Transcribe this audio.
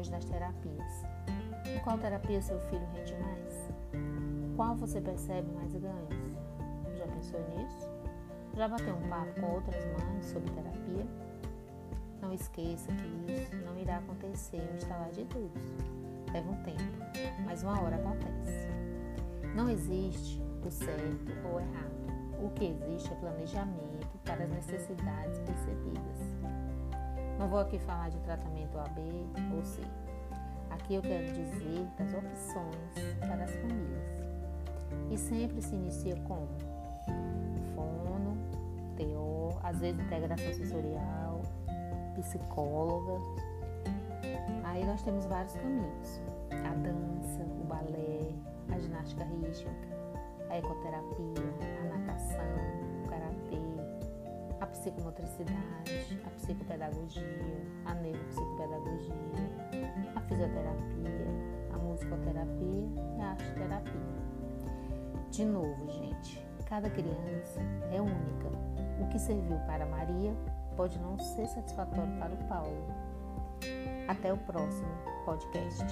hoje das terapias. Em qual terapia seu filho rende mais? Qual você percebe mais ganhos? Já pensou nisso? Já bateu um papo com outras mães sobre terapia? Não esqueça que isso não irá acontecer um estalar de dedos. Leva um tempo, mas uma hora acontece. Não existe o certo ou errado. O que existe é planejamento para as necessidades percebidas. Vou aqui falar de tratamento A, B ou C. Aqui eu quero dizer das opções para as famílias. E sempre se inicia com fono, TO, às vezes integração sensorial, psicóloga. Aí nós temos vários caminhos: a dança, o balé, a ginástica rítmica, a ecoterapia, a natação, o karatê, a psicomotricidade, a psicopedagogia, a neuropsicopedagogia, a fisioterapia, a musicoterapia e a arte terapia. De novo, gente, cada criança é única. O que serviu para Maria pode não ser satisfatório para o Paulo. Até o próximo podcast.